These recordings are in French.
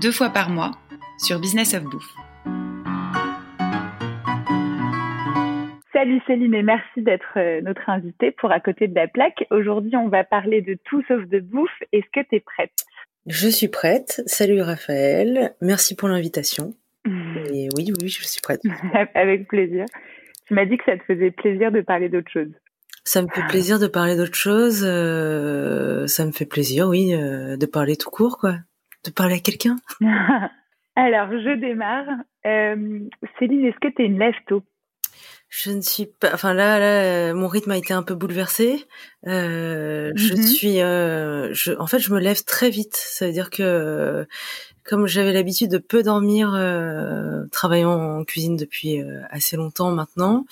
deux fois par mois sur Business of Bouffe. Salut Céline et merci d'être euh, notre invitée pour À côté de la plaque. Aujourd'hui, on va parler de tout sauf de bouffe. Est-ce que tu es prête? Je suis prête. Salut Raphaël. Merci pour l'invitation. Et oui, oui, je suis prête. Avec plaisir. Tu m'as dit que ça te faisait plaisir de parler d'autre chose. Ça me fait plaisir de parler d'autre chose. Euh, ça me fait plaisir, oui, euh, de parler tout court, quoi de parler à quelqu'un Alors, je démarre. Euh, Céline, est-ce que tu es une lève tôt? Je ne suis pas. Enfin là, là, mon rythme a été un peu bouleversé. Euh, Je mhm. suis. Euh, je, en fait, je me lève très vite. Ça veut dire que comme j'avais l'habitude de peu dormir, euh, travaillant en cuisine depuis euh, assez longtemps maintenant,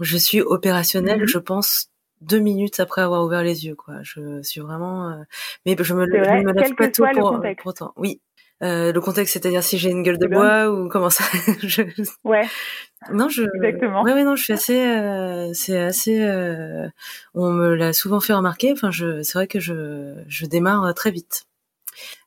je suis opérationnelle. Mhm. Je pense deux minutes après avoir ouvert les yeux, quoi. Je suis vraiment, euh, mais je me, je me lève pas tôt pour, pour, autant. Oui. Euh, le contexte, c'est-à-dire si j'ai une gueule de bois ou comment ça je... Ouais. Non, je. Exactement. Ouais, ouais, non, je suis assez. Euh, c'est assez. Euh... On me l'a souvent fait remarquer. Enfin, je. C'est vrai que je. Je démarre très vite.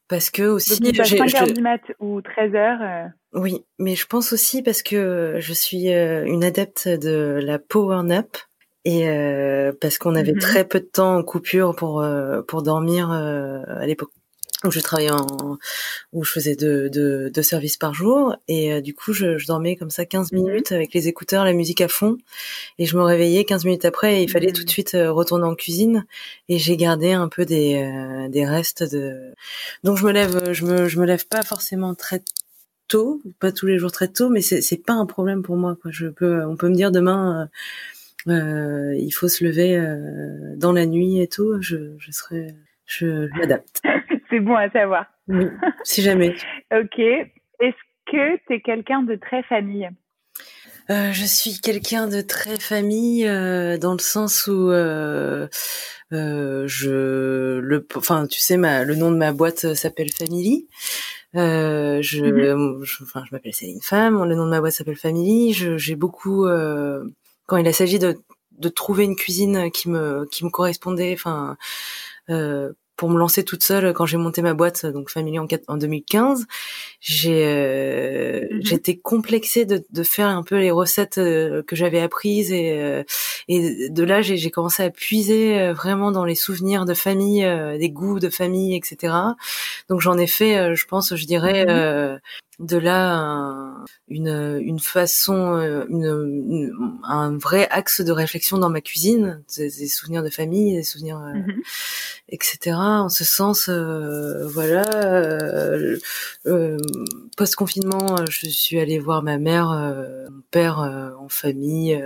Parce que aussi. Donc, j'ai 5 heures du mat ou 13 heures. Euh. Oui, mais je pense aussi parce que je suis une adepte de la power nap et euh, parce qu'on avait mmh très peu de temps en coupure pour euh, pour dormir euh, à l'époque où je travaillais en où je faisais deux, deux, deux services par jour. Et euh, du coup je, je, dormais comme ça 15 mmh minutes avec les écouteurs la musique à fond. Et je me réveillais 15 minutes après et il fallait tout de mmh. suite retourner en cuisine. Et j'ai gardé un peu des des restes de donc je me lève je me je me lève pas forcément très tôt pas tous les jours très tôt mais c'est c'est pas un problème pour moi quoi. Je peux on peut me dire demain euh, il faut se lever euh, dans la nuit et tout, je, je serai, je m'adapte. C'est bon à savoir. Oui, si jamais. ok. Est-ce que tu es quelqu'un de très famille? Euh, je suis quelqu'un de très famille euh, dans le sens où euh, euh je le enfin tu sais ma le nom de ma boîte s'appelle Family. Euh, je, mm-hmm. je, enfin je m'appelle Céline Femme, le nom de ma boîte s'appelle Family. J'ai beaucoup quand il s'agit de, de trouver une cuisine qui me qui me correspondait, enfin euh, pour me lancer toute seule quand j'ai monté ma boîte donc Family en, en 2015 j'ai euh, mhm. j'étais complexée de, de faire un peu les recettes euh, que j'avais apprises et euh, et de là j'ai commencé à puiser euh, vraiment dans les souvenirs de famille des goûts de famille etc donc j'en ai fait je pense je dirais mhm de là une, une façon, euh, une, un vrai axe de réflexion dans ma cuisine, des, souvenirs de famille, des souvenirs, euh, mhm. etc. En ce sens, euh, voilà. Post confinement, je suis allée voir ma mère, mon père en famille.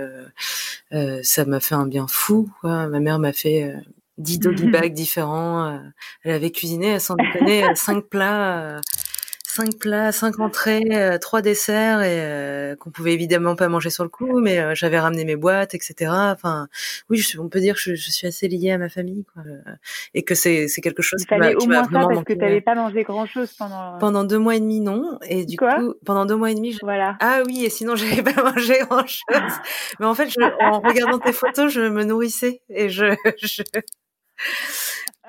ça m'a fait un bien fou. Quoi. Ma mère m'a fait 10 doggy bags différents. elle avait cuisiné, sans déconner, cinq plats cinq plats, cinq entrées, euh, trois desserts et euh, qu'on pouvait évidemment pas manger sur le coup, mais euh, j'avais ramené mes boîtes, etc. Enfin, oui, on peut dire que je, je, suis assez liée à ma famille, quoi, et que c'est c'est quelque chose qui m'a au moins ça parce que tu n'avais pas mangé grand chose pendant pendant deux mois et demi non, et du coup pendant deux mois et demi, je... voilà. Ah oui, et sinon j'avais pas mangé grand chose, mais en fait, je, en regardant tes photos, je me nourrissais et je, je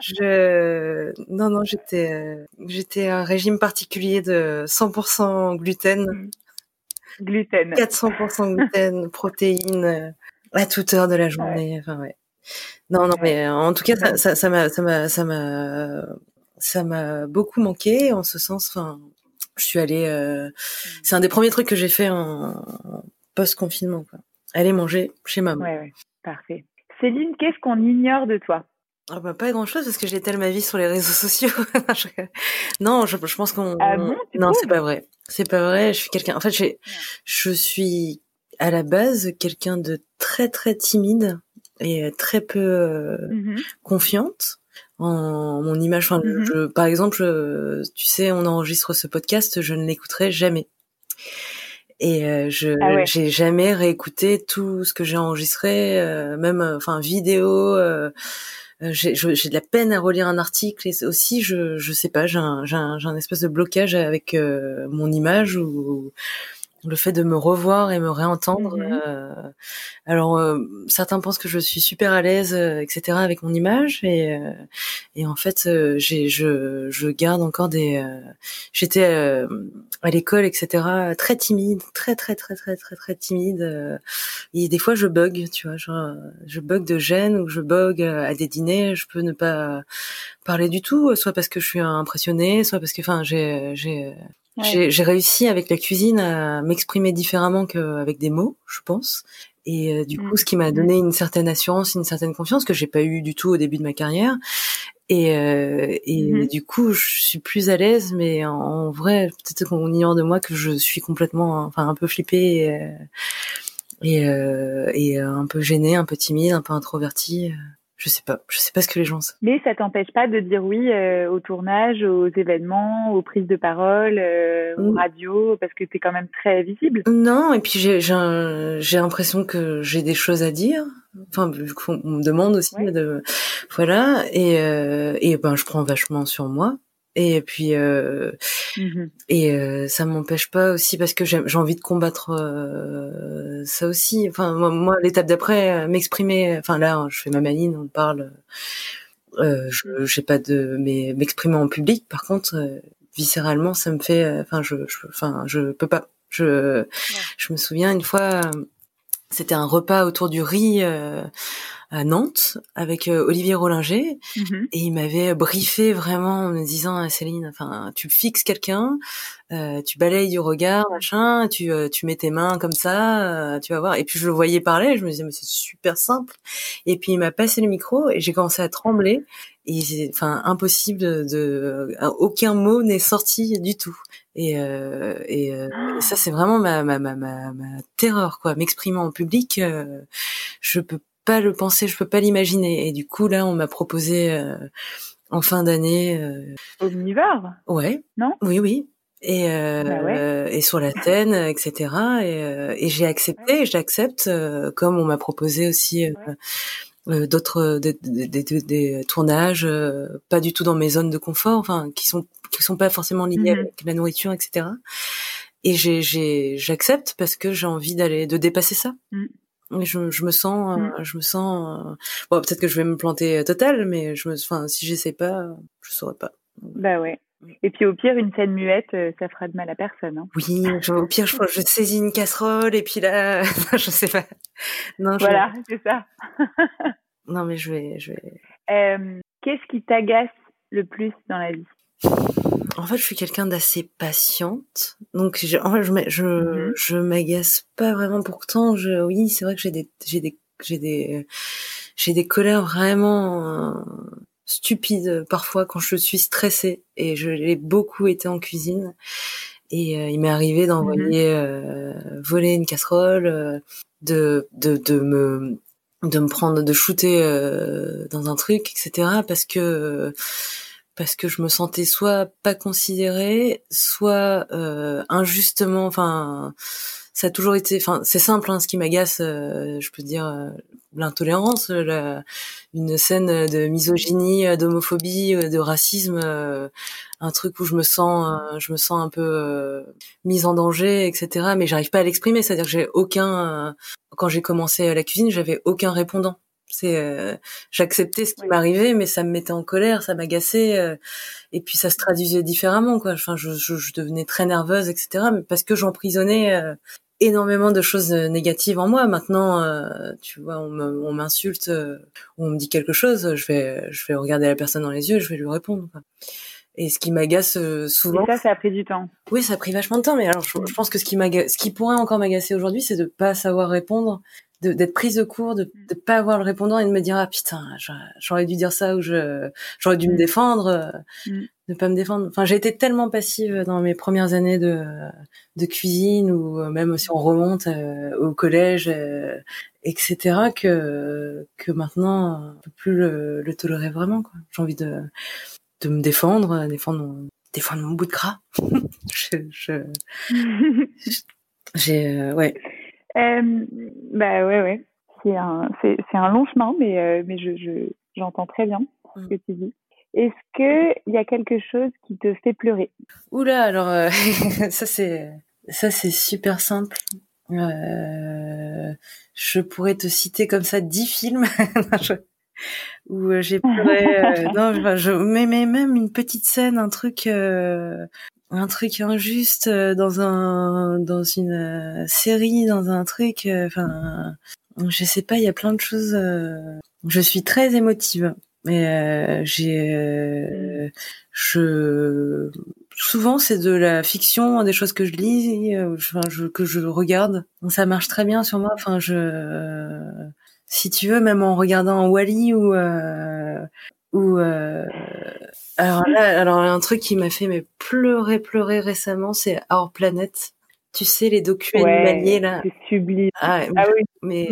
je non non j'étais euh, j'étais un régime particulier de 100% gluten. Mmh. Gluten. 400% gluten, protéines euh, à toute heure de la journée. Enfin ouais. Non non mais euh, en tout cas ça ça m'a ça m'a ça m'a ça m'a beaucoup manqué en ce sens. Enfin je suis allée. Mmh. C'est un des premiers trucs que j'ai fait en post confinement quoi. Aller manger chez maman. Ouais ouais parfait. Céline, qu'est-ce qu'on ignore de toi? Ah bah, pas grand chose parce que j'étale ma vie sur les réseaux sociaux. non, je, je pense qu'on. Ah bon, non, c'est pas vrai. C'est pas vrai. Je suis quelqu'un. En fait, j'ai, je suis à la base quelqu'un de très très timide et très peu euh, mmh confiante en mon image. Enfin, Mhm. je, par exemple, je- tu sais, on enregistre ce podcast, je ne l'écouterai jamais. Et euh, je Ah ouais. j'ai jamais réécouté tout ce que j'ai enregistré, euh, même euh, enfin vidéo. Euh, j'ai de la peine à relire un article et aussi je je sais pas j'ai un j'ai un, un espèce de blocage avec euh, mon image ou le fait de me revoir et me réentendre. Mhm. euh, alors euh, certains pensent que je suis super à l'aise, euh, etc. avec mon image et euh, et en fait euh, j'ai je je garde encore des. euh, J'étais euh, à l'école, etc. Très timide, très très très très très très timide. euh, et des fois je bug, tu vois, genre je bug de gêne ou je bug à des dîners, je peux ne pas parler du tout, soit parce que je suis impressionnée, soit parce que enfin j'ai j'ai Ouais. j'ai réussi avec la cuisine à m'exprimer différemment qu'avec des mots, je pense. Et euh, du coup, Mm. ce qui m'a donné une certaine assurance, une certaine confiance que j'ai pas eu du tout au début de ma carrière. Et, euh, et Mhm. du coup, je suis plus à l'aise, mais en, en vrai, peut-être qu'on ignore de moi que je suis complètement, enfin, un peu flippée et, euh, et, euh, et euh, un peu gênée, un peu timide, un peu introvertie. Je sais pas, je sais pas ce que les gens. Mais ça t'empêche pas de dire oui euh, au tournage, aux événements, aux prises de parole, euh, aux radios, parce que t'es quand même très visible. Non, et puis j'ai j'ai l'impression que j'ai des choses à dire. Enfin, vu qu'on on me demande aussi Ouais. de voilà et euh, et ben je prends vachement sur moi. Et puis euh, Mhm. et euh, ça m'empêche pas aussi parce que j'ai envie de combattre euh, ça aussi. Enfin moi, moi, l'étape d'après euh, m'exprimer. Enfin là je fais ma maline, on parle. Euh, je j'ai pas de mais m'exprimer en public. Par contre euh, viscéralement ça me fait. Enfin je je enfin je peux pas. Je je me souviens une fois, c'était un repas autour du riz euh, à Nantes avec euh, Olivier Rollinger Mhm. et il m'avait briefé vraiment en me disant Ah, Céline, enfin tu fixes quelqu'un, euh, tu balayes du regard, machin, tu euh, tu mets tes mains comme ça, euh, tu vas voir. Et puis je le voyais parler, je me disais mais c'est super simple. Et puis il m'a passé le micro et j'ai commencé à trembler. Et c'est- enfin impossible de, de aucun mot n'est sorti du tout. Et euh, et, euh, et ça c'est vraiment ma ma ma ma, ma terreur quoi. M'exprimer en public, euh, je peux pas le penser, je peux pas l'imaginer. Et du coup là on m'a proposé euh, en fin d'année, euh, Omnivore, ouais, non? Oui oui. Et, euh, Bah ouais. et sur la scène, etc. Et, euh, et j'ai accepté, j'accepte, euh, comme on m'a proposé aussi euh, d'autres des, des, des- des tournages euh, pas du tout dans mes zones de confort enfin qui sont qui sont pas forcément liés Mhm. avec la nourriture etc et j'ai j'ai j'accepte parce que j'ai envie d'aller de dépasser ça Mm. et je, je me sens euh, Mm. je me sens euh, bon peut-être que je vais me planter euh, total mais je me enfin si j'essaie pas je saurais pas Bah ouais. Et puis au pire, une scène muette, ça fera de mal à personne. Hein. oui je, au pire je, je saisis une casserole et puis là je sais pas non je, Voilà, c'est ça. non mais je vais je vais Euh, Qu'est-ce qui t'agace le plus dans la vie? En fait, je suis quelqu'un d'assez patiente, donc je, en fait, je, Mhm. je m'agace pas vraiment. Pourtant, je, oui, c'est vrai que j'ai des, j'ai des, j'ai des, j'ai des colères vraiment euh, stupides parfois quand je suis stressée, et je l'ai beaucoup été en cuisine. Et euh, il m'est arrivé d'envoyer euh, voler une casserole, euh, de, de, de me de me prendre de shooter euh, dans un truc etc parce que parce que je me sentais soit pas considérée soit euh, injustement enfin ça a toujours été enfin c'est simple hein, ce qui m'agace euh, je peux dire euh, l'intolérance la- une scène de misogynie euh, d'homophobie euh, de racisme euh, un truc où je me sens euh, je me sens un peu euh, mise en danger etc mais j'arrive pas à l'exprimer. C'est à dire que j'ai aucun euh, quand j'ai commencé la cuisine j'avais aucun répondant c'est euh, j'acceptais ce qui Oui. m'arrivait mais ça me mettait en colère ça m'agaçait euh, et puis ça se traduisait différemment quoi enfin je, je, je devenais très nerveuse etc mais parce que j'emprisonnais euh, énormément de choses euh, négatives en moi maintenant euh, tu vois on me- on m'insulte euh, ou on me dit quelque chose je vais je vais regarder la personne dans les yeux et je vais lui répondre quoi. et ce qui m'agace souvent Et ça, ça a pris du temps. oui, ça a pris vachement de temps, mais alors je, je pense que ce qui m'agace, ce qui pourrait encore m'agacer aujourd'hui, c'est de pas savoir répondre, d'être prise de court, de, de pas avoir le répondant et de me dire ah putain, j'aurais- dû dire ça ou je j'aurais dû me Mm. défendre, euh, Mm. ne pas me défendre. Enfin, j'ai été tellement passive dans mes premières années de de cuisine ou euh, même si on remonte euh, au collège euh, etc. que que maintenant, on peut plus le, le tolérer vraiment. Quoi. J'ai envie de de me défendre, défendre mon, défendre mon bout de gras. je, je j'ai euh, ouais. Euh, bah ouais ouais. C'est un c'est c'est un long chemin, mais euh, mais je je j'entends très bien ce que tu dis. Est-ce que il y a quelque chose qui te fait pleurer? Oula, alors euh, ça c'est ça c'est super simple. Euh, je pourrais te citer comme ça dix films où j'ai pleuré. Non, je, mais, mais même une petite scène, un truc, un truc injuste dans un dans une série, dans un truc. Enfin, je sais pas. Il y a plein de choses. je suis très émotive. Mais euh, j'ai, euh, je, souvent c'est de la fiction, des choses que je lis, euh, enfin, je, que je regarde. Ça marche très bien sur moi. Enfin, je, si tu veux, même en regardant Wally ou ou alors là, alors un truc qui m'a fait mais pleurer, pleurer récemment, c'est Our Planet. Tu sais les documents animaliers là. C'est sublime. Ah, ah oui. Mais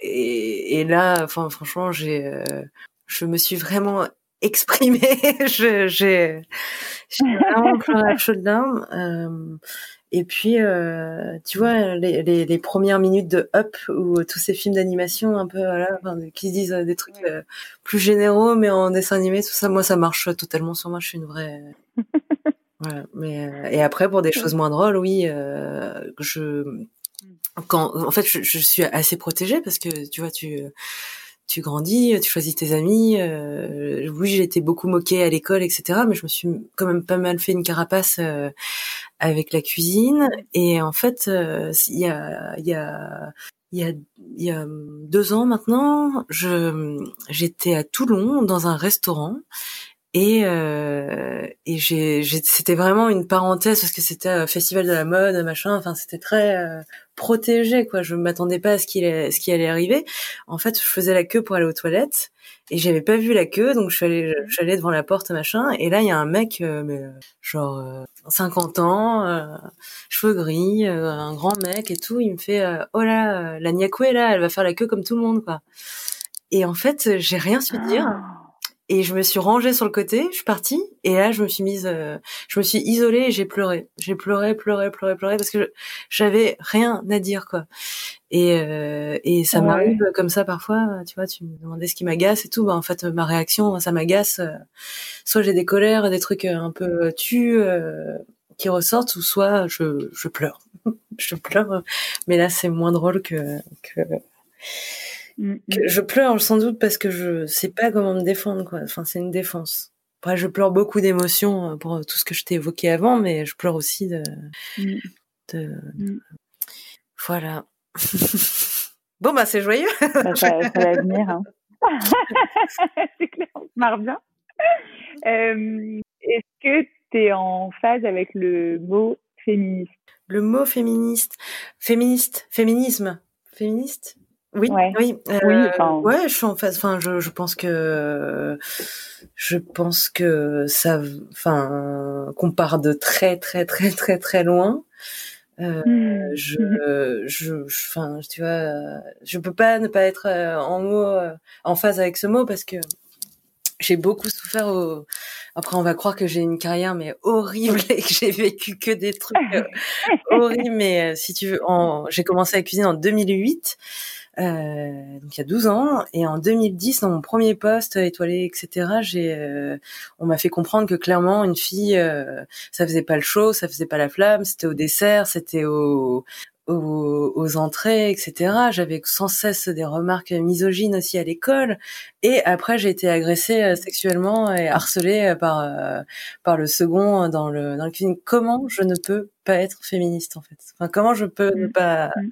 et, et, là, enfin franchement, j'ai je me suis vraiment exprimée. je, j'ai, j'ai vraiment pleuré larmes. Euh, et puis, euh, tu vois, les, les, les, premières minutes de Up ou tous ces films d'animation un peu, voilà, enfin, qui disent des trucs euh, plus généraux, mais en dessin animé, tout ça, moi, ça marche totalement sur moi. Je suis une vraie. voilà. Mais euh, et après, pour des choses moins drôles, oui, euh, je quand en fait, je, je, suis assez protégée parce que tu vois, tu tu grandis, tu choisis tes amis. Euh, oui, j'ai été beaucoup moquée à l'école, etc. Mais je me suis quand même pas mal fait une carapace euh, avec la cuisine. Et en fait, euh, il y a, il y a, il y a deux ans maintenant, je, j'étais à Toulon dans un restaurant et, euh, et j'ai, c'était vraiment une parenthèse parce que c'était un festival de la mode, machin. Enfin, c'était très euh, protégé, quoi. Je m'attendais pas à ce qu'il, ce qui allait arriver. En fait, je faisais la queue pour aller aux toilettes et j'avais pas vu la queue, donc je suis allée, je suis allée devant la porte, machin. Et là, il y a un mec, euh, mais genre 50 ans, cheveux gris, un grand mec et tout. Il me fait, oh là, la Niakoué là, elle va faire la queue comme tout le monde, quoi. Et en fait, j'ai rien su dire. Ah. Et je me suis rangée sur le côté, je suis partie, et là je me suis mise, euh, je me suis isolée et j'ai pleuré. J'ai pleuré, pleuré, pleuré, pleuré parce que j'avais rien à dire quoi. Et euh, et ça m'arrive comme ça parfois, tu vois, tu me demandais ce qui m'agace et tout. Bah en fait ma réaction, ça m'agace. Euh, soit j'ai des colères, des trucs un peu tu qui ressortent, ou soit je je pleure, je pleure. Mais là c'est moins drôle que que. Je pleure sans doute parce que je sais pas comment me défendre quoi. Enfin c'est une défense. Après je pleure beaucoup d'émotions euh, pour tout ce que je t'ai évoqué avant, mais je pleure aussi de, mm. de... voilà. bon bah c'est joyeux. Ça, ça, va venir. Hein. c'est clair, on se marre bien. Euh, Est-ce que tu es en phase avec le mot féministe? Le mot féministe, féministe, féminisme, féministe? Oui, oui, euh, ouais, je suis en phase. Enfin, je, je pense que je pense que ça, enfin, qu'on part de très, très, très, très, très loin. Euh, mmh. je, je, enfin, tu vois, je peux pas ne pas être euh, en mot, euh, en phase avec ce mot parce que j'ai beaucoup souffert au... Après, on va croire que j'ai une carrière mais horrible et que j'ai vécu que des trucs horribles. Mais si tu veux, en... j'ai commencé à cuisiner en 2008. Euh, donc il y a 12 ans, et en 2010, dans mon premier poste étoilé, etc., j'ai, euh, on m'a fait comprendre que clairement une fille, euh, ça faisait pas le show, ça faisait pas la flamme, c'était au dessert, c'était au, aux, entrées, etc. J'avais sans cesse des remarques misogynes aussi à l'école. Et après, j'ai été agressée euh, sexuellement et harcelée par euh, par le second dans le dans le cuisine. Comment je ne peux pas être féministe en fait Enfin, comment je peux ne mmh. pas mmh.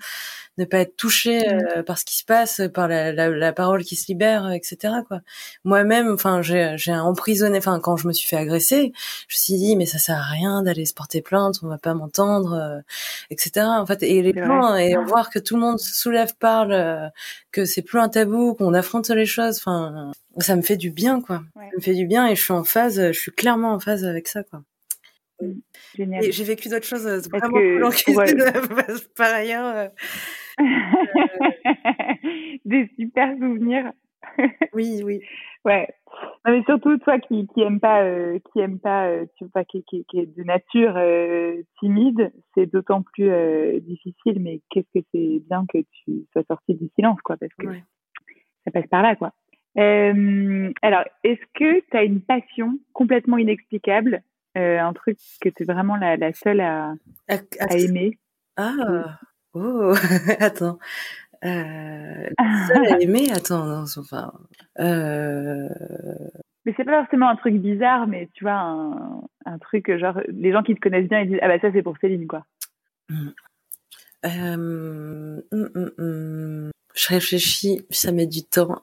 ne pas être touchée mmh. euh, par ce qui se passe, par la, la, la parole qui se libère, etc. Quoi. Moi-même, enfin, j'ai j'ai emprisonné. Enfin, quand je me suis fait agresser, je me suis dit mais ça sert à rien d'aller se porter plainte, on va pas m'entendre, etc. En fait, et les plans et voir que tout le monde se soulève, parle, que c'est plus un tabou, qu'on affronte les choses. Enfin, ça me fait du bien, quoi. Ça me fait du bien et je suis en phase. Je suis clairement en phase avec ça, quoi. Génial. Et j'ai vécu d'autres choses vraiment que, plus ouais. par ailleurs. Euh, des super souvenirs. oui, oui. Ouais. mais surtout toi qui qui aime pas euh, qui aime pas euh, tu vois qui, qui, qui, est de nature euh, timide, c'est d'autant plus difficile mais qu'est-ce que c'est bien que tu sois sorti du silence quoi parce que ça passe par là quoi. alors, est-ce que tu as une passion complètement inexplicable, un truc que tu es vraiment la, la seule à, à, aimer Ah, oh, attends. Euh, seule à aimer, attends, non, enfin, euh... Mais c'est pas forcément un truc bizarre, mais tu vois, un, un truc genre, les gens qui te connaissent bien, ils disent, ah bah ça c'est pour Céline, quoi. Mmh. Euh, hum. Je réfléchis, ça met du temps.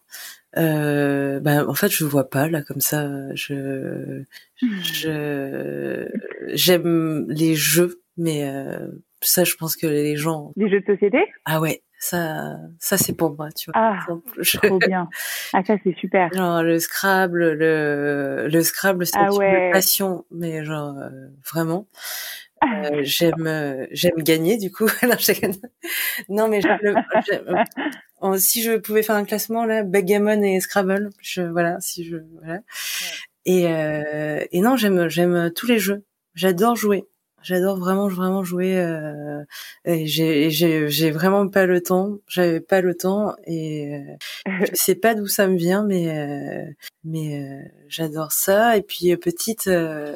Euh, ben, en fait, je vois pas là comme ça. Je, je, j'aime les jeux, mais euh, ça, je pense que les gens. Les jeux de société? Ah ouais, ça, ça c'est pour moi, tu vois. Ah, trop bien. Ah ça c'est super. Genre le Scrabble, le le Scrabble, c'est ah une passion, mais genre euh, vraiment. Euh, j'aime euh, j'aime gagner du coup. non mais le, si je pouvais faire un classement là, backgammon et Scrabble, je voilà si je voilà. Et euh, et non j'aime j'aime tous les jeux. J'adore jouer. J'adore vraiment vraiment jouer. Euh, j'ai j'ai vraiment pas le temps. J'avais pas le temps et euh, je sais pas d'où ça me vient, mais euh, mais euh, j'adore ça. Et puis petite,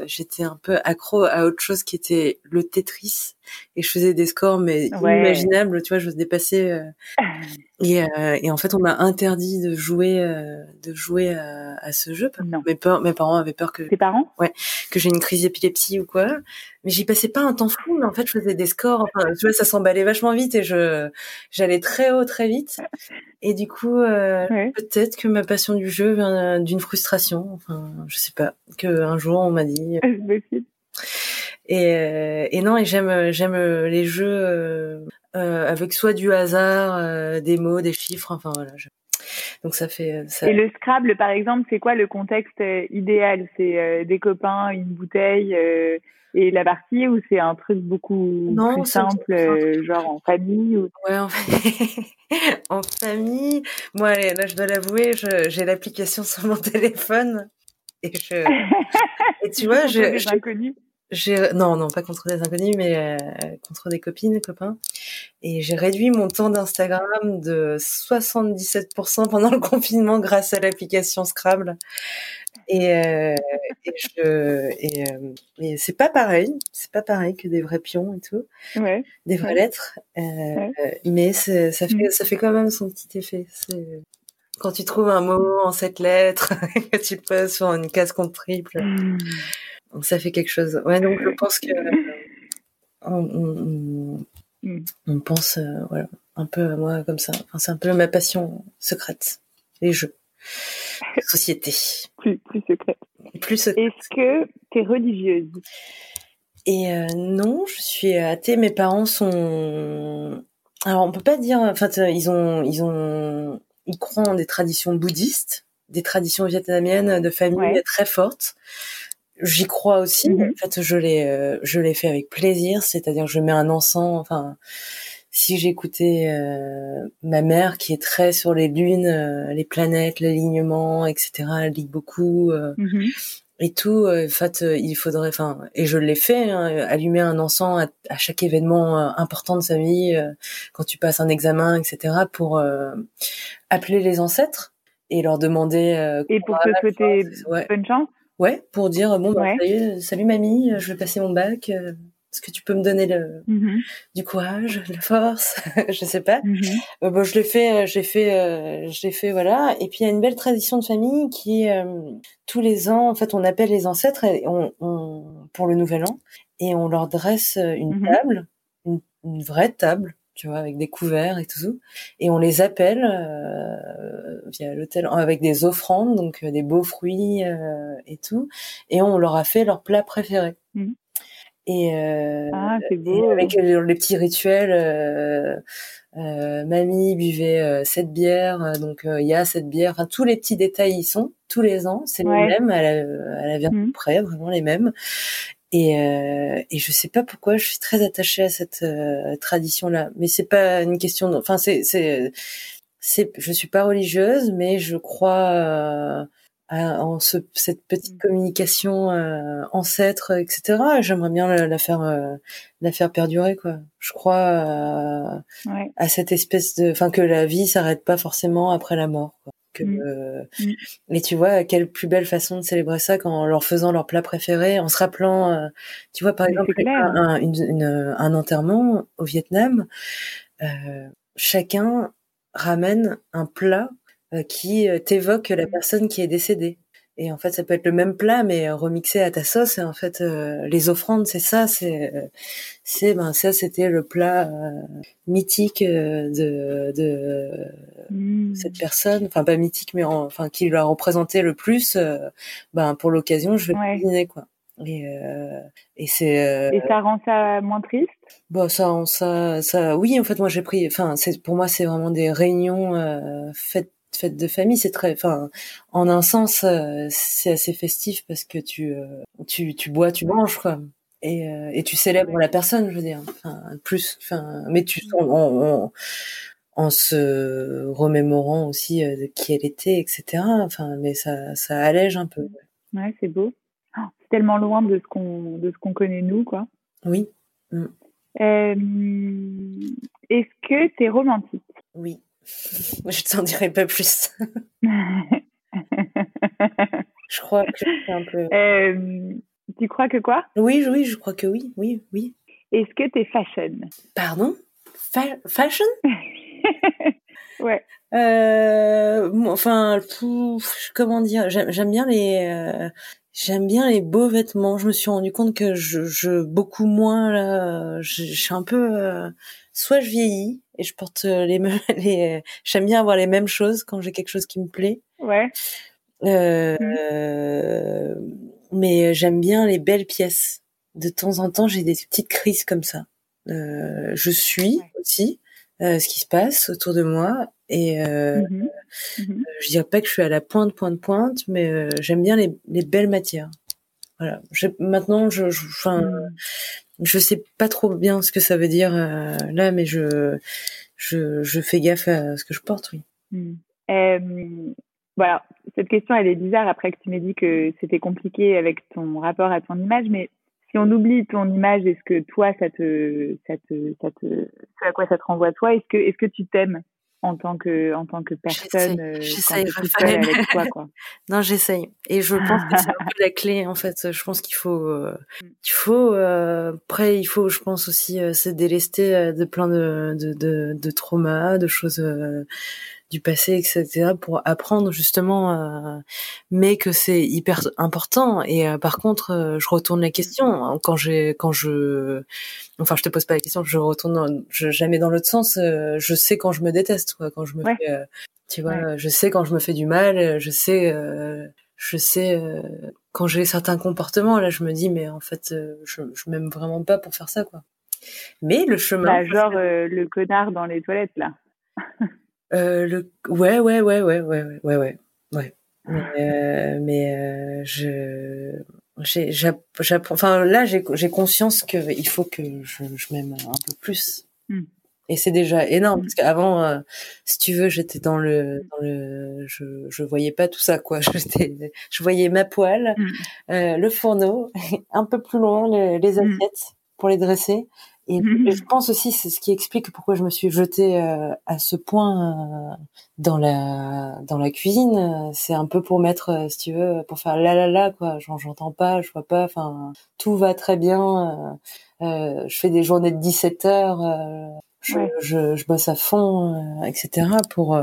j'étais un peu accro à autre chose qui était le Tetris et je faisais des scores mais inimaginables. Tu vois, je dépasser. Et, euh, et, en fait, on m'a interdit de jouer, euh, de jouer à, à, ce jeu. Non. Mes, parents avaient peur que. Tes parents? Ouais, que j'ai une crise d'épilepsie ou quoi. Mais j'y passais pas un temps fou. Mais en fait, je faisais des scores. Enfin, tu vois, ça s'emballait vachement vite et je, j'allais très haut très vite. Et du coup, euh, peut-être que ma passion du jeu vient d'une frustration. Enfin, je sais pas. Que un jour, on m'a dit. Et, euh, et non, et j'aime j'aime les jeux euh, avec soit du hasard, euh, des mots, des chiffres, enfin voilà. Donc ça fait. Euh, ça... Et le Scrabble, par exemple, c'est quoi le contexte idéal? C'est des copains, une bouteille et la partie ou c'est un truc beaucoup non, plus simple, genre en famille ou... Ouais, en, en famille. Moi, là, je dois l'avouer, j'ai l'application sur mon téléphone et je. et tu vois, je. je... inconnus non non pas contre des inconnus mais euh, contre des copines copains et j'ai réduit mon temps d'Instagram de 77% pendant le confinement grâce à l'application Scrabble et, euh, et je et, euh, et c'est pas pareil c'est pas pareil que des vrais pions et tout ouais. des vraies lettres mais ça fait mm. ça fait quand même son petit effet quand tu trouves un mot en sept lettres que tu poses sur une case contre triple mm. Donc ça fait quelque chose. Ouais, donc je pense que on, on, pense euh, voilà, un peu à moi comme ça. Enfin, c'est un peu ma passion secrète, les jeux. Société. Plus, plus secrète. Plus secrète. Est-ce que tu es religieuse? Et euh, non, je suis athée. Mes parents sont. Alors on peut pas dire. Enfin, ils ont, ils ont, ils croient en des traditions bouddhistes, des traditions vietnamiennes de famille très fortes. J'y crois aussi. Mm-hmm. En fait, je l'ai, euh, je l'ai fait avec plaisir. C'est-à-dire, je mets un encens. Enfin, si j'écoutais euh, ma mère qui est très sur les lunes, euh, les planètes, l'alignement, etc. Elle lit beaucoup mm-hmm. Et tout. en fait, il faudrait. Enfin, et je l'ai fait. Hein, allumer un encens à, chaque événement important de sa vie, quand tu passes un examen, etc. Pour appeler les ancêtres et leur demander. et pour te souhaiter bonne chance. Ouais, pour dire bon bah, salut mamie, je vais passer mon bac. Euh, est-ce que tu peux me donner le mm-hmm. du courage, de la force? Je sais pas. Mm-hmm. Euh, bon, je l'ai fait, euh, j'ai fait, j'ai fait voilà. Et puis il y a une belle tradition de famille qui tous les ans, en fait, on appelle les ancêtres et on, on, pour le nouvel an et on leur dresse une mm-hmm. table, une, une vraie table tu vois, avec des couverts et tout, et on les appelle euh, via l'hôtel avec des offrandes, donc euh, des beaux fruits euh, et tout, et on leur a fait leur plat préféré. Mmh. Et, euh, ah, beau. avec les, petits rituels, euh, mamie buvait cette bière, donc il y a cette bière, enfin tous les petits détails y sont tous les ans, c'est les mêmes, elle, elle vient mmh. près, vraiment les mêmes. Et, euh, et je sais pas pourquoi je suis très attachée à cette euh, tradition-là, mais c'est pas une question. De... Enfin, c'est c'est c'est, je suis pas religieuse, mais je crois en ce, cette petite mm. communication euh, ancêtre, etc. J'aimerais bien la, faire euh, la faire perdurer, quoi. Je crois euh, à cette espèce de, enfin que la vie s'arrête pas forcément après la mort. Quoi. Que, mm. Euh, mm. Et tu vois, quelle plus belle façon de célébrer ça qu'en leur faisant leur plat préféré, en se rappelant, tu vois, par exemple, un, une, un enterrement au Vietnam, chacun ramène un plat euh, qui euh, t'évoque la mmh. personne qui est décédée. Et en fait, ça peut être le même plat, mais euh, remixé à ta sauce. Et en fait, les offrandes, c'est ça. C'est, c'est, ben ça, c'était le plat mythique de, de mmh. cette personne. Enfin, pas mythique, mais enfin qui l'a représenté le plus. ben pour l'occasion, je vais ouais. cuisiner quoi. Et, et c'est. Et ça rend ça moins triste? Bon, ça, ça, ça. Oui, en fait, moi, j'ai pris. Enfin, c'est pour moi, c'est vraiment des réunions faites fête de famille, c'est très, enfin, en un sens, euh, c'est assez festif parce que tu, euh, tu, tu bois, tu manges, quoi. Et, euh, et tu célèbres la personne, je veux dire. Enfin, plus, enfin, mais tu, on, en se remémorant aussi de qui elle était, etc. Enfin, mais ça, ça allège un peu. Ouais, c'est beau. Oh, c'est tellement loin de ce qu'on, de ce qu'on connaît nous, quoi. Oui. Mm. est-ce que tu es romantique? Oui. Je t'en dirai pas plus. je crois que c'est un peu. Euh, tu crois que quoi? Oui, oui, je crois que oui, oui, oui. Est-ce que tu es fashion? Pardon? Fashion? Ouais. Euh, enfin, comment dire J'aime bien les. Euh, j'aime bien les beaux vêtements. Je me suis rendu compte que je, je beaucoup moins là. Je, je suis un peu. Euh, soit je vieillis et je porte euh, les mêmes, les, j'aime bien avoir les mêmes choses quand j'ai quelque chose qui me plaît. Ouais. Euh, mmh. mais j'aime bien les belles pièces. De temps en temps, j'ai des petites crises comme ça. Euh, je suis aussi euh, ce qui se passe autour de moi et euh, mmh mmh je dirais pas que je suis à la pointe, pointe, pointe, mais euh, j'aime bien les, les, belles matières. Voilà. Je, maintenant, je, enfin, je sais pas trop bien ce que ça veut dire euh, là, mais je, je, fais gaffe à ce que je porte, oui. Hmm. Euh, voilà, cette question elle est bizarre après que tu m'aies dit que c'était compliqué avec ton rapport à ton image, mais si on oublie ton image, est-ce que toi ça te, ça te, ça te, à quoi ça te renvoie toi Est-ce que, est-ce que tu t'aimes? En tant que en tant que personne euh, j'essaye avec toi quoi. non j'essaye et je pense que c'est un peu la clé en fait je pense qu'il faut euh, mm. il faut euh, après il faut je pense aussi se délester de plein de de, de, de traumas de choses du passé, etc., pour apprendre justement, euh, mais que c'est hyper important. Et euh, par contre, euh, je retourne la question quand j'ai, quand je, enfin, je te pose pas la question, je retourne jamais dans l'autre sens. je sais quand je me déteste, quoi, quand je me fais, tu vois, je sais quand je me fais du mal, je sais, je sais quand j'ai certains comportements. Là, je me dis, mais en fait, je, je m'aime vraiment pas pour faire ça, quoi. Mais le chemin. Bah, genre le connard dans les toilettes là. Euh, le... ouais, ouais, ouais, ouais, ouais, ouais, ouais, ouais. Ah. Euh, mais euh, je, j'ai, enfin là, j'ai conscience que il faut que je, m'aime un peu plus. Hmm. Et c'est déjà énorme hmm. parce qu'avant, euh, si tu veux, j'étais hmm. dans le, je, je voyais pas tout ça quoi. J'étais, je voyais ma poêle, le fourneau, un peu plus loin les assiettes pour les dresser, et, mhm. je pense aussi c'est ce qui explique pourquoi je me suis jetée euh, à ce point euh, dans la dans la cuisine. C'est un peu pour mettre, euh, si tu veux, pour faire la la la quoi. J'entends pas, je vois pas. Enfin, tout va très bien. je fais des journées de 17 heures. Je, je, je, bosse à fond, etc. Pour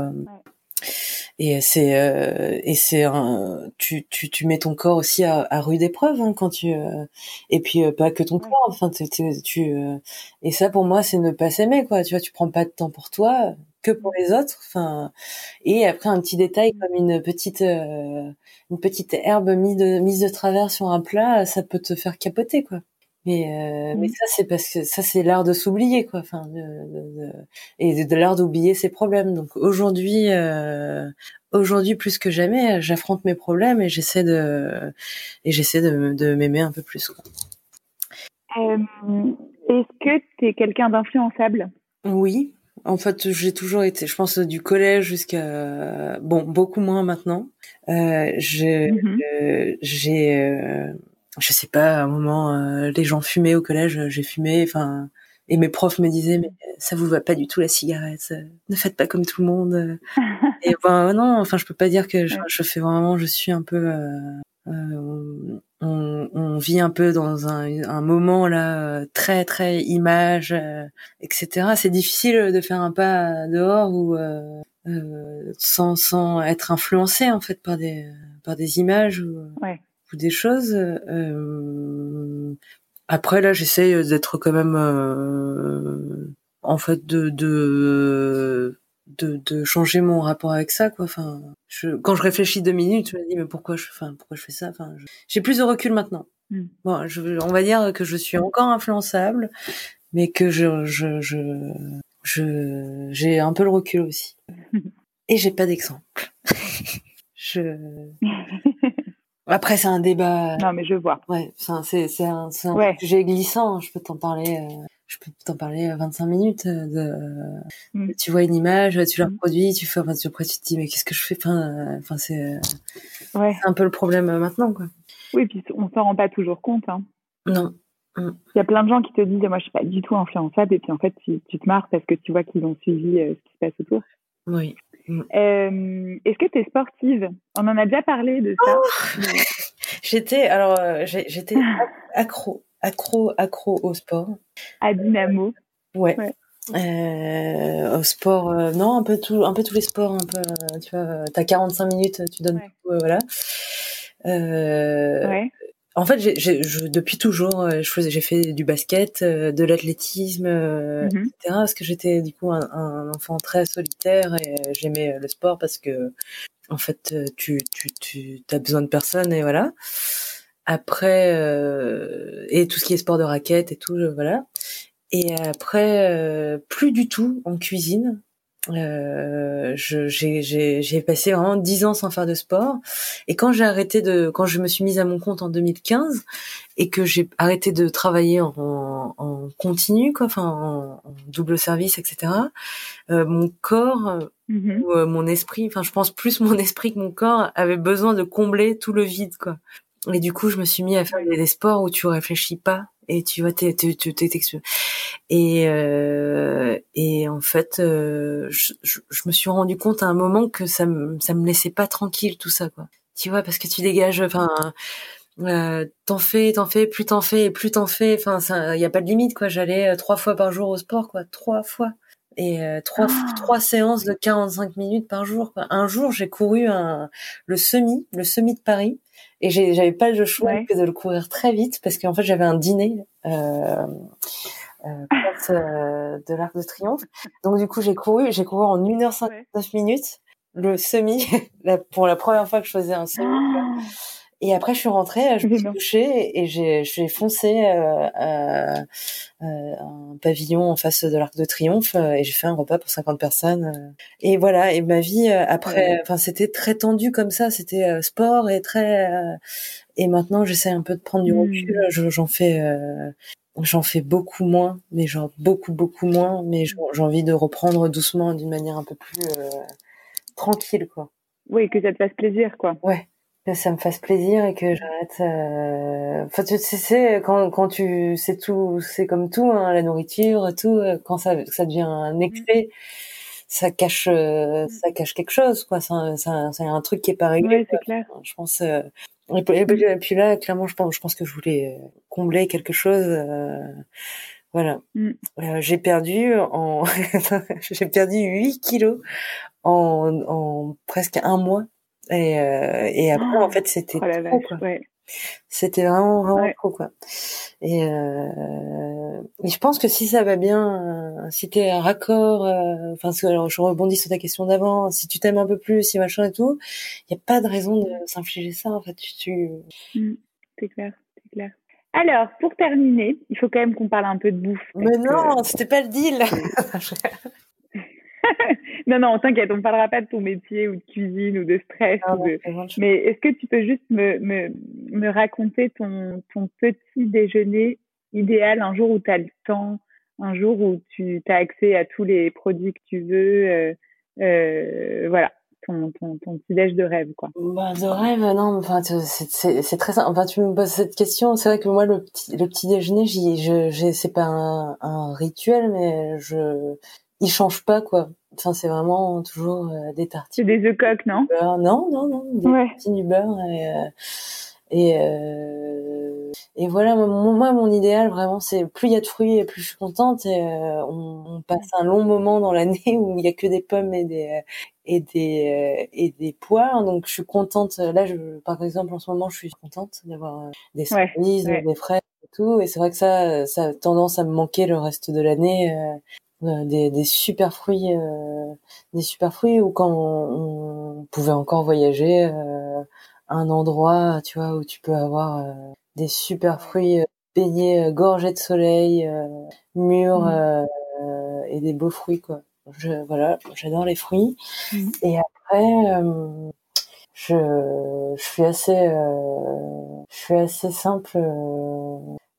et c'est euh, et c'est un tu, tu tu mets ton corps aussi à, à rude épreuve hein, quand tu euh, et puis euh, pas que ton corps enfin tu, tu et ça pour moi c'est ne pas s'aimer quoi. Tu vois tu prends pas de temps pour toi que pour les autres enfin et après un petit détail comme une petite une petite herbe mise de mise de travers sur un plat ça peut te faire capoter quoi mais euh, mais ça c'est parce que ça c'est l'art de s'oublier quoi enfin de, de, de, et de, l'art d'oublier ses problèmes donc aujourd'hui euh, aujourd'hui plus que jamais j'affronte mes problèmes et j'essaie de et j'essaie de, m'aimer un peu plus quoi. Euh, est-ce que tu es quelqu'un d'influençable? Oui En fait, j'ai toujours été, je pense, du collège jusqu'à bon, beaucoup moins maintenant. Euh, je, Mhm. euh, j'ai, euh, je sais pas, à un moment, euh, les gens fumaient au collège, j'ai fumé. Enfin, et mes profs me disaient, mais ça vous va pas du tout la cigarette. euh, Ne faites pas comme tout le monde. Et ben non, enfin, je peux pas dire que je, je fais vraiment, je suis un peu. euh, euh, on, on vit un peu dans un, un moment là euh, très très image, euh, etc. C'est difficile de faire un pas dehors ou euh, euh, sans sans être influencé en fait par des par des images ou, Ouais. Des choses. Euh, après là, j'essaye d'être quand même euh, en fait de de de, de changer mon rapport avec ça quoi enfin je, quand je réfléchis deux minutes je me dis mais pourquoi je enfin pourquoi je fais ça? Enfin j'ai plus de recul maintenant Mm. bon je, on va dire que je suis encore influençable mais que je je je je j'ai un peu le recul aussi et j'ai pas d'exemple je après c'est un débat non, mais je vois. Ouais, c'est c'est un, c'est un Ouais. sujet glissant. Je peux t'en parler. euh, je peux t'en parler euh, 25 minutes. euh, De, Mm. Tu vois une image, tu la Mm. reproduis, tu fais. Enfin, après tu te dis mais qu'est-ce que je fais? Enfin, euh, enfin c'est euh, Ouais. c'est un peu le problème euh, maintenant quoi. Oui, puis on s'en rend pas toujours compte. Hein. Non. Il y a plein de gens qui te disent, moi, je suis pas du tout influençable, et puis en fait, tu, tu te marres parce que tu vois qu'ils ont suivi euh, ce qui se passe autour. Oui. Euh, Est-ce que tu es sportive? On en a déjà parlé de ça. mais- J'étais alors euh, j'étais accro, accro, accro au sport. à Dynamo. Ouais. Ouais. Euh, au sport, euh, non, un peu tout, un peu tous les sports, un peu, tu vois, t'as 45 minutes, tu donnes Ouais. tout, euh, voilà. Ouais. En fait, j'ai, j'ai- je, depuis toujours, euh, je j'ai fait du basket, euh, de l'athlétisme, euh, Mhm. etc. Parce que j'étais du coup un, un enfant très solitaire et j'aimais le sport parce que, en fait, tu, tu, tu as besoin de personne et voilà. Après, euh, et tout ce qui est sport de raquette et tout, euh, voilà. Et après, euh, plus du tout en cuisine. Euh, je- j'ai, passé vraiment dix ans sans faire de sport. Et quand j'ai arrêté de, quand je me suis mise à mon compte en 2015 et que j'ai arrêté de travailler en, en continu, quoi, enfin en, en double service, etc. euh, mon corps Mhm. ou euh, mon esprit, enfin je pense plus mon esprit que mon corps avait besoin de combler tout le vide, quoi. Et du coup, je me suis mis à faire des, des sports où tu réfléchis pas et tu vois, t'es, t'es, t'es, t'es- t'es- et euh, et en fait, euh, je, je, je me suis rendu compte à un moment que ça me ça me laissait pas tranquille tout ça, quoi. Tu vois, parce que tu dégages, enfin. Euh, t'en fais, t'en fais, plus t'en fais, plus t'en fais. Enfin, ça, y a pas de limite, quoi. J'allais euh, trois fois par jour au sport, quoi. Trois fois et euh, trois Ah. trois séances de 45 minutes par jour. Quoi. Un jour, j'ai couru un, le semi, le semi de Paris, et j'avais pas le choix Ouais. que de le courir très vite parce qu'en fait, j'avais un dîner. Euh, euh, euh, de l'Arc de Triomphe. Donc du coup, j'ai couru, j'ai couru en 1h59 minutes le semi pour la première fois que je faisais un semi. Et après, je suis rentrée, je me suis couchée et j'ai, j'ai foncé euh, à, à un pavillon en face de l'Arc de Triomphe euh, et j'ai fait un repas pour 50 personnes. euh. Et voilà, et ma vie euh, après, Ouais. enfin c'était très tendu comme ça, c'était euh, sport et très. euh, et maintenant, j'essaie un peu de prendre du recul. Je- j'en fais, euh, j'en fais beaucoup moins, mais genre beaucoup beaucoup moins. Mais j'ai j'ai envie de reprendre doucement, d'une manière un peu plus euh, tranquille, quoi. Oui, que ça te fasse plaisir, quoi. Ouais, que ça me fasse plaisir et que j'arrête. euh, Enfin, tu sais, quand quand tu c'est tout, c'est comme tout, hein, la nourriture, tout. euh, Quand ça ça devient un excès, ça cache euh, ça cache quelque chose, quoi. C'est un, c'est un, truc qui est pas réglé. Quoi. c'est clair. Je pense. euh, et puis, et là, clairement, je pense, je pense que je voulais euh, combler quelque chose. euh, voilà. Mm. Euh, j'ai perdu en j'ai perdu 8 kilos en, en presque un mois. Et, euh, et après, en fait, c'était Oh trop, quoi. ouais. C'était vraiment, vraiment Ouais. trop, quoi. Et, euh, et je pense que si ça va bien, euh, si t'es raccord, enfin, que, alors, je rebondis sur ta question d'avant, si tu t'aimes un peu plus, si machin et tout, il y a pas de raison de s'infliger ça, en fait. Tu, tu... Mm. C'est clair, c'est clair. Alors, pour terminer, il faut quand même qu'on parle un peu de bouffe. Mais que- non, c'était pas le deal! non, non, t'inquiète, on ne parlera pas de ton métier ou de cuisine ou de stress. Ah, ou de... bon, je- Mais est-ce que tu peux juste me, me, me raconter ton, ton petit déjeuner idéal un jour où tu as le temps un jour où tu as accès à tous les produits que tu veux. voilà ton, ton, ton petit déj de rêve, quoi? Bah, De rêve, non, enfin, c'est très simple. Enfin, tu me poses cette question. C'est vrai que moi, le petit, le petit déjeuner, je, c'est pas un, un, rituel, mais je, il change pas, quoi. Enfin, c'est vraiment toujours euh, des tartines. C'est des œufs coques, non? Non, non, non, des ouais. du beurre et, euh, et, euh, et voilà, moi, mon idéal, vraiment, c'est plus il y a de fruits et plus je suis contente. Et euh, on, on, passe un long moment dans l'année où il y a que des pommes et des et des euh, et des poires. Donc, je suis contente. Là, je, par exemple, en ce moment, je suis contente d'avoir des cerises, des fraises et tout. Et c'est vrai que ça, ça a tendance à me manquer le reste de l'année. Euh, des, des, super fruits, euh, des super fruits, ou quand on, on pouvait encore voyager un endroit, tu vois, où tu peux avoir euh, des super fruits euh, baignés, euh, gorgés de soleil, mûrs mmh. et des beaux fruits, quoi. Je, voilà, j'adore les fruits. Mmh. Et après, je, je suis assez, je suis assez simple.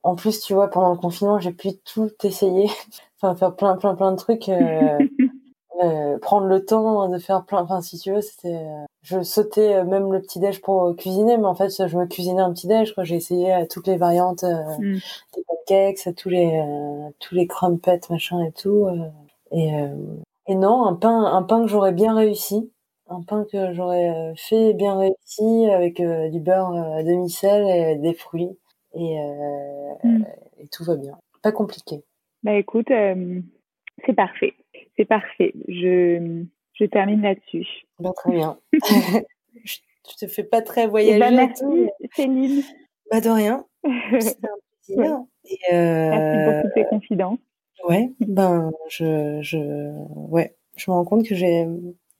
En plus, tu vois, pendant le confinement, j'ai pu tout essayer, enfin faire plein, plein, plein de trucs. Euh, prendre le temps de faire plein enfin si tu veux c'était euh, je sautais euh, même le petit déj pour cuisiner mais en fait je me cuisinais un petit déj j'ai essayé toutes les variantes mm. des pancakes tous les tous les crumpets machin et tout et et non un pain un pain que j'aurais bien réussi un pain que j'aurais fait bien réussi avec du beurre demi sel et des fruits et, mm. et tout va bien pas compliqué bah écoute c'est parfait c'est parfait. Je, je termine là-dessus. Bah, très bien. je, te fais pas très voyager. Bah, merci, Céline. Pas de rien. Un Et euh... Merci pour toutes tes confidences. Ouais, ben, je, je, ouais, je me rends compte que j'ai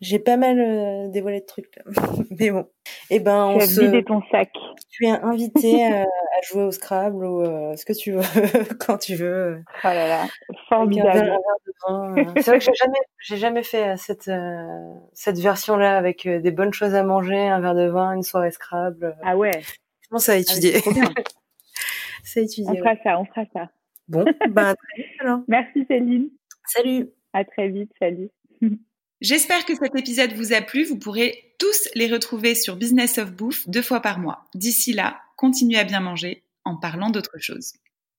j'ai pas mal euh, dévoilé de trucs, mais bon. Et eh ben, on se. vidé ton sac. Tu es invité à, à, jouer au Scrabble ou euh, ce que tu veux quand tu veux. Oh là là, formidable. Euh. C'est vrai que j'ai jamais, j'ai jamais fait cette cette version-là avec des bonnes choses à manger, un verre de vin, une soirée Scrabble. Ah ouais. Je pense à étudier. c'est étudier. On fera ça, on fera ça. Bon, ben très vite alors. Merci Céline. Salut. À très vite, salut. J'espère que cet épisode vous a plu. Vous pourrez tous les retrouver sur Business of Bouffe deux fois par mois. D'ici là, continuez à bien manger en parlant d'autre chose.